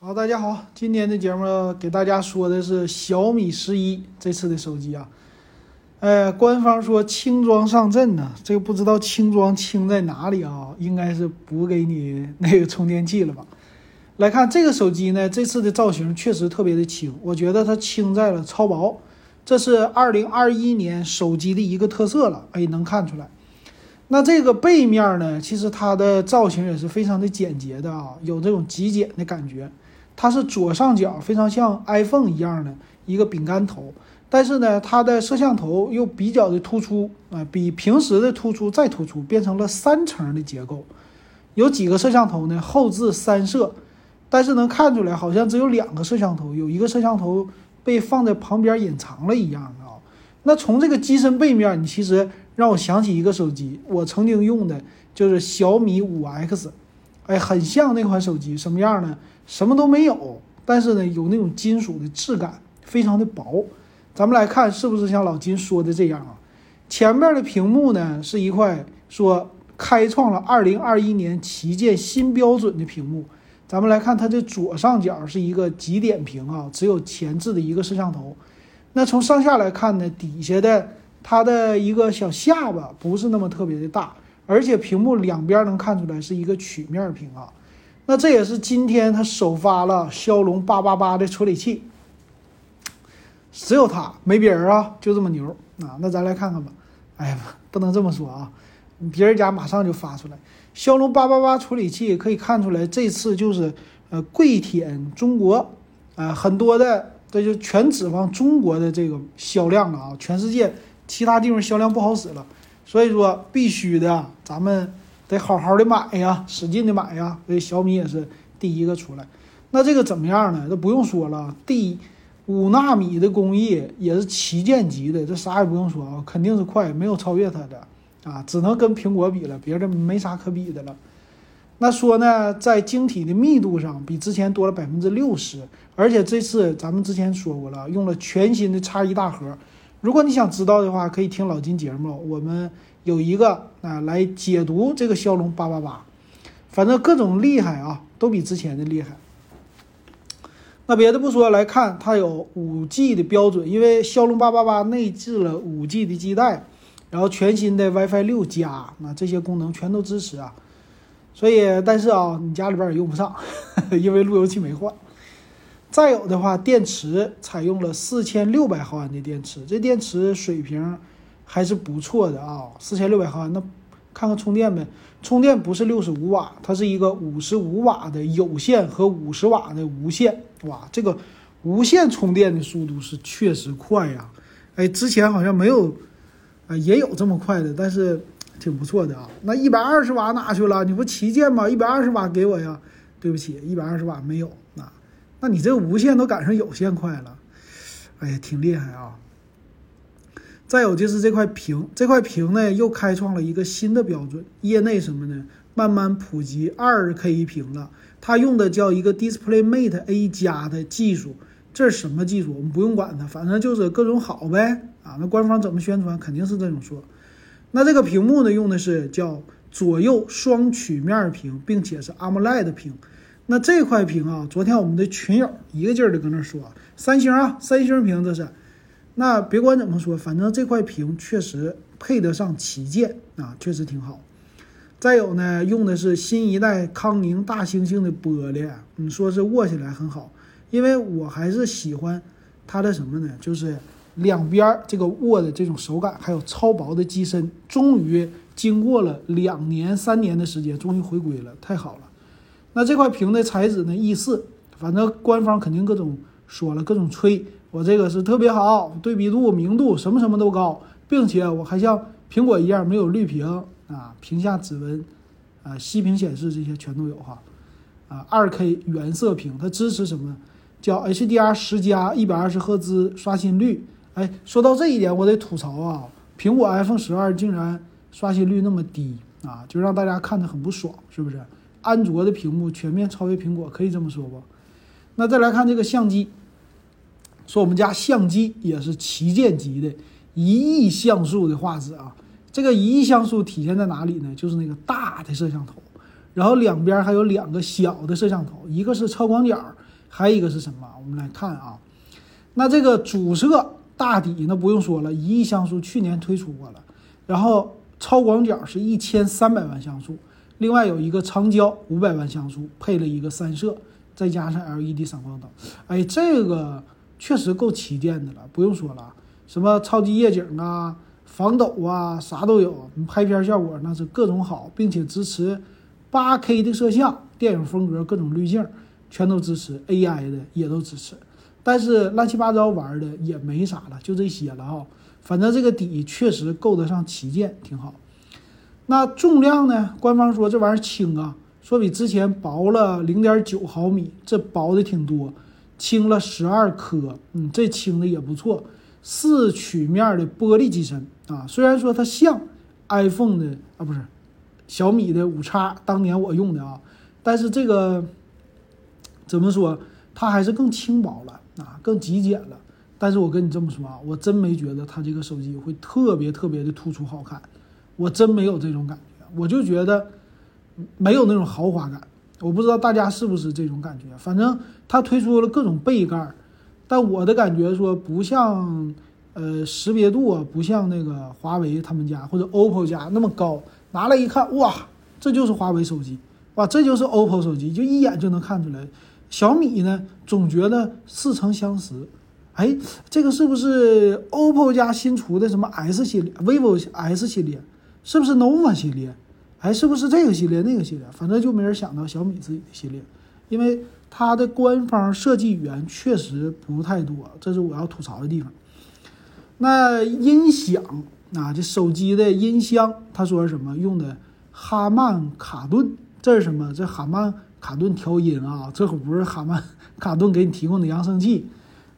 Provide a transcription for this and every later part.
好，大家好，今天的节目给大家说的是小米十一这次的手机啊，呃，官方说轻装上阵呢，这个不知道轻装轻在哪里啊？应该是补给你那个充电器了吧？来看这个手机呢，这次的造型确实特别的轻，我觉得它轻在了超薄，这是二零二一年手机的一个特色了，哎，能看出来。那这个背面呢，其实它的造型也是非常的简洁的啊，有这种极简的感觉。它是左上角非常像 iPhone 一样的一个饼干头，但是呢，它的摄像头又比较的突出啊，比平时的突出再突出，变成了三层的结构。有几个摄像头呢？后置三摄，但是能看出来好像只有两个摄像头，有一个摄像头被放在旁边隐藏了一样啊。那从这个机身背面，你其实让我想起一个手机，我曾经用的就是小米五 X，哎，很像那款手机，什么样呢？什么都没有，但是呢，有那种金属的质感，非常的薄。咱们来看是不是像老金说的这样啊？前面的屏幕呢是一块说开创了二零二一年旗舰新标准的屏幕。咱们来看它的左上角是一个极点屏啊，只有前置的一个摄像头。那从上下来看呢，底下的它的一个小下巴不是那么特别的大，而且屏幕两边能看出来是一个曲面屏啊。那这也是今天它首发了骁龙八八八的处理器，只有它没别人啊，就这么牛啊！那咱来看看吧。哎呀，不能这么说啊，别人家马上就发出来骁龙八八八处理器，可以看出来这次就是呃跪舔中国啊，很多的这就全指望中国的这个销量了啊，全世界其他地方销量不好使了，所以说必须的，咱们。得好好的买呀，使劲的买呀，所以小米也是第一个出来。那这个怎么样呢？这不用说了，第五纳米的工艺也是旗舰级的，这啥也不用说啊，肯定是快，没有超越它的啊，只能跟苹果比了，别的没啥可比的了。那说呢，在晶体的密度上比之前多了百分之六十，而且这次咱们之前说过了，用了全新的叉一大核。如果你想知道的话，可以听老金节目，我们。有一个啊，来解读这个骁龙八八八，反正各种厉害啊，都比之前的厉害。那别的不说，来看它有五 G 的标准，因为骁龙八八八内置了五 G 的基带，然后全新的 WiFi 六加，那这些功能全都支持啊。所以，但是啊，你家里边也用不上，因为路由器没换。再有的话，电池采用了四千六百毫安的电池，这电池水平。还是不错的啊，四千六百毫安。那看看充电呗，充电不是六十五瓦，它是一个五十五瓦的有线和五十瓦的无线。哇，这个无线充电的速度是确实快呀！哎，之前好像没有，啊，也有这么快的，但是挺不错的啊。那一百二十瓦哪去了？你不旗舰吗？一百二十瓦给我呀！对不起，一百二十瓦没有。那，你这无线都赶上有线快了，哎呀，挺厉害啊！再有就是这块屏，这块屏呢又开创了一个新的标准，业内什么呢？慢慢普及二 K 屏了。它用的叫一个 DisplayMate A 加的技术，这是什么技术？我们不用管它，反正就是各种好呗。啊，那官方怎么宣传，肯定是这种说。那这个屏幕呢，用的是叫左右双曲面屏，并且是 AMOLED 屏。那这块屏啊，昨天我们的群友一个劲儿的搁那说，三星啊，三星屏这是。那别管怎么说，反正这块屏确实配得上旗舰啊，确实挺好。再有呢，用的是新一代康宁大猩猩的玻璃，你说是握起来很好，因为我还是喜欢它的什么呢？就是两边这个握的这种手感，还有超薄的机身，终于经过了两年三年的时间，终于回归了，太好了。那这块屏的材质呢？E 四，反正官方肯定各种说了，各种吹。我这个是特别好，对比度、明度什么什么都高，并且我还像苹果一样没有绿屏啊，屏下指纹，啊，息屏显示这些全都有哈，啊，二 K 原色屏，它支持什么？叫 HDR 十加一百二十赫兹刷新率。哎，说到这一点，我得吐槽啊，苹果 iPhone 十二竟然刷新率那么低啊，就让大家看着很不爽，是不是？安卓的屏幕全面超越苹果，可以这么说不？那再来看这个相机。说我们家相机也是旗舰级的，一亿像素的画质啊！这个一亿像素体现在哪里呢？就是那个大的摄像头，然后两边还有两个小的摄像头，一个是超广角，还有一个是什么？我们来看啊，那这个主摄大底那不用说了，一亿像素去年推出过了，然后超广角是一千三百万像素，另外有一个长焦五百万像素，配了一个三摄，再加上 LED 闪光灯，哎，这个确实够旗舰的了，不用说了，什么超级夜景啊。防抖啊，啥都有。拍片效果那是各种好，并且支持八 K 的摄像，电影风格各种滤镜全都支持，AI 的也都支持。但是乱七八糟玩的也没啥了，就这些了哈。反正这个底确实够得上旗舰，挺好。那重量呢？官方说这玩意儿轻啊，说比之前薄了零点九毫米，这薄的挺多，轻了十二克。嗯，这轻的也不错。四曲面的玻璃机身啊，虽然说它像 iPhone 的啊，不是小米的五叉，当年我用的啊，但是这个怎么说，它还是更轻薄了啊，更极简了。但是我跟你这么说啊，我真没觉得它这个手机会特别特别的突出好看，我真没有这种感觉，我就觉得没有那种豪华感。我不知道大家是不是这种感觉，反正它推出了各种背盖。但我的感觉说不像，呃，识别度啊，不像那个华为他们家或者 OPPO 家那么高。拿来一看，哇，这就是华为手机，哇，这就是 OPPO 手机，就一眼就能看出来。小米呢，总觉得似曾相识。哎，这个是不是 OPPO 家新出的什么 S 系列，vivo S 系列，是不是 nova 系列？哎，是不是这个系列那个系列？反正就没人想到小米自己的系列，因为。它的官方设计语言确实不太多，这是我要吐槽的地方。那音响啊，这手机的音箱，他说什么用的？哈曼卡顿，这是什么？这哈曼卡顿调音啊，这可不是哈曼卡顿给你提供的扬声器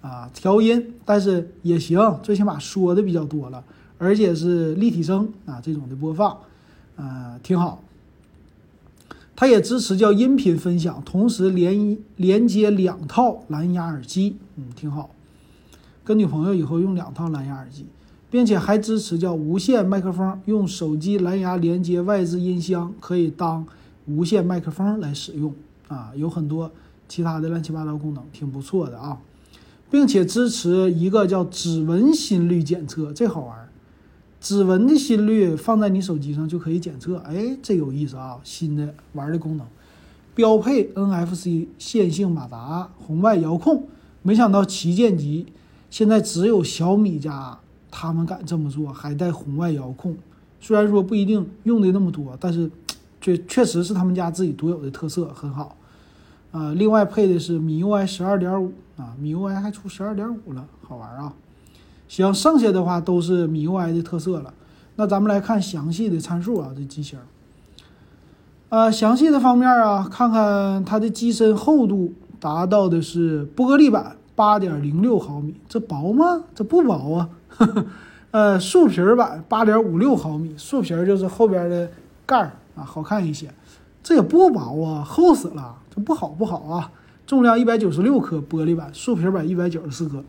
啊，调音，但是也行，最起码说的比较多了，而且是立体声啊这种的播放，呃，挺好。它也支持叫音频分享，同时连连接两套蓝牙耳机，嗯，挺好。跟女朋友以后用两套蓝牙耳机，并且还支持叫无线麦克风，用手机蓝牙连接外置音箱，可以当无线麦克风来使用啊。有很多其他的乱七八糟功能，挺不错的啊。并且支持一个叫指纹心率检测，这好玩。指纹的心率放在你手机上就可以检测，哎，这有意思啊！新的玩的功能，标配 NFC 线性马达、红外遥控，没想到旗舰机现在只有小米家他们敢这么做，还带红外遥控。虽然说不一定用的那么多，但是这确实是他们家自己独有的特色，很好。呃，另外配的是米 UI 十二点五啊，米 UI 还出十二点五了，好玩啊！行，剩下的话都是米 UI 的特色了。那咱们来看详细的参数啊，这机型。呃，详细的方面啊，看看它的机身厚度达到的是玻璃板八点零六毫米，这薄吗？这不薄啊。呃，树皮板八点五六毫米，树皮就是后边的盖儿啊，好看一些。这也不薄啊，厚死了，这不好不好啊。重量一百九十六克，玻璃板，树皮板一百九十四克。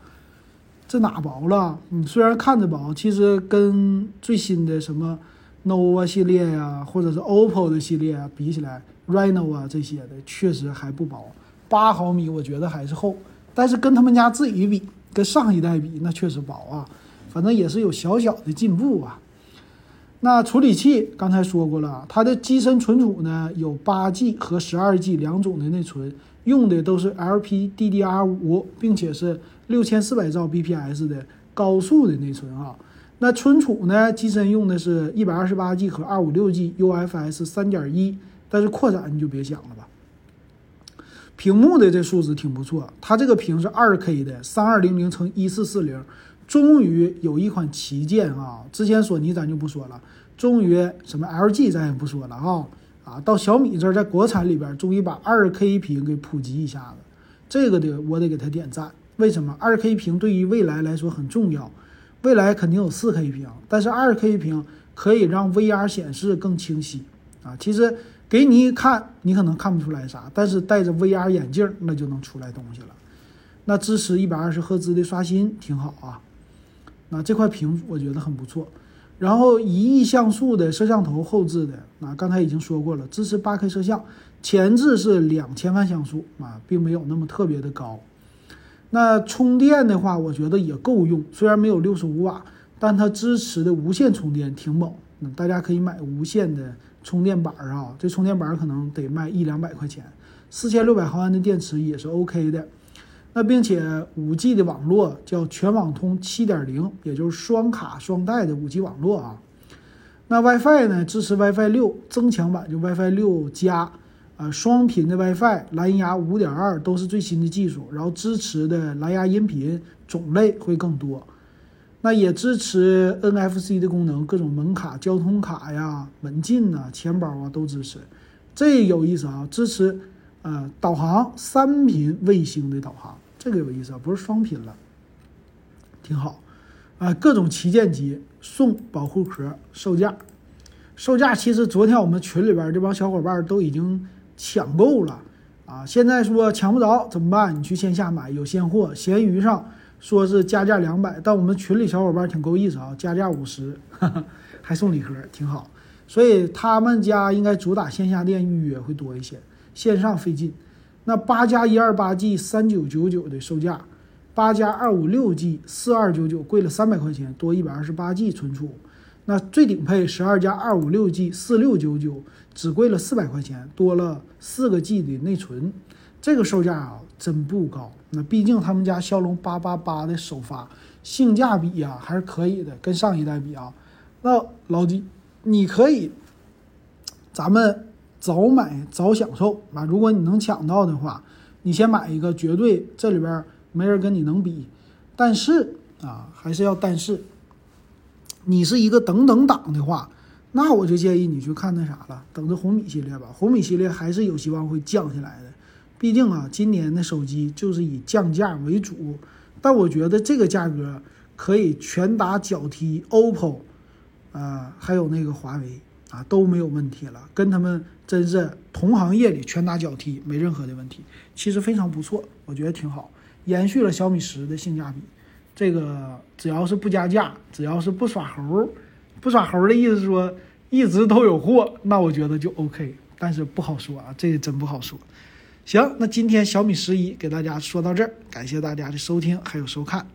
这哪薄了？你虽然看着薄，其实跟最新的什么 nova 系列呀，或者是 oppo 的系列啊比起来，reno 啊这些的确实还不薄。八毫米我觉得还是厚，但是跟他们家自己比，跟上一代比，那确实薄啊。反正也是有小小的进步吧。那处理器刚才说过了，它的机身存储呢有八 G 和十二 G 两种的内存，用的都是 LPDDR5，并且是。六千四百兆 bps 的高速的内存啊，那存储呢？机身用的是一百二十八 G 和二五六 G UFS 三点一，但是扩展你就别想了吧。屏幕的这数字挺不错，它这个屏是二 K 的，三二零零乘一四四零，终于有一款旗舰啊！之前索尼咱就不说了，终于什么 LG 咱也不说了啊啊，到小米这儿，在国产里边终于把二 K 屏给普及一下子，这个得我得给他点赞。为什么二 K 屏对于未来来说很重要？未来肯定有四 K 屏，但是二 K 屏可以让 VR 显示更清晰啊。其实给你一看，你可能看不出来啥，但是戴着 VR 眼镜那就能出来东西了。那支持一百二十赫兹的刷新，挺好啊。那这块屏我觉得很不错。然后一亿像素的摄像头后置的，啊，刚才已经说过了，支持八 K 摄像，前置是两千万像素啊，并没有那么特别的高。那充电的话，我觉得也够用，虽然没有六十五瓦，但它支持的无线充电挺猛，那大家可以买无线的充电板啊，这充电板可能得卖一两百块钱，四千六百毫安的电池也是 OK 的。那并且五 G 的网络叫全网通七点零，也就是双卡双待的五 G 网络啊。那 WiFi 呢，支持 WiFi 六增强版，就 WiFi 六加，啊，双频的 WiFi，蓝牙五点二都是最新的技术，然后支持的蓝牙音频种类会更多。那也支持 NFC 的功能，各种门卡、交通卡呀、门禁呐、钱包啊都支持。这有意思啊，支持呃导航三频卫星的导航。这个有意思啊，不是双频了，挺好，啊，各种旗舰机送保护壳，售价，售价其实昨天我们群里边这帮小伙伴都已经抢购了，啊，现在说抢不着怎么办？你去线下买有现货，闲鱼上说是加价两百，但我们群里小伙伴挺够意思啊，加价五十，还送礼盒，挺好，所以他们家应该主打线下店预约会多一些，线上费劲。那八加一二八 G 三九九九的售价，八加二五六 G 四二九九贵了三百块钱，多一百二十八 G 存储。那最顶配十二加二五六 G 四六九九只贵了四百块钱，多了四个 G 的内存。这个售价啊真不高。那毕竟他们家骁龙八八八的首发，性价比呀还是可以的，跟上一代比啊。那老弟，你可以，咱们。早买早享受啊！如果你能抢到的话，你先买一个，绝对这里边没人跟你能比。但是啊，还是要但是，你是一个等等党的话，那我就建议你去看那啥了，等着红米系列吧。红米系列还是有希望会降下来的，毕竟啊，今年的手机就是以降价为主。但我觉得这个价格可以拳打脚踢 OPPO，啊，还有那个华为。啊都没有问题了，跟他们真是同行业里拳打脚踢，没任何的问题，其实非常不错，我觉得挺好，延续了小米十的性价比。这个只要是不加价，只要是不耍猴，不耍猴的意思说一直都有货，那我觉得就 OK。但是不好说啊，这个真不好说。行，那今天小米十一给大家说到这儿，感谢大家的收听还有收看。